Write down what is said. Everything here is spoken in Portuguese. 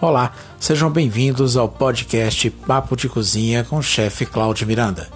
Olá, sejam bem-vindos ao podcast Papo de Cozinha com o chefe Cláudio Miranda.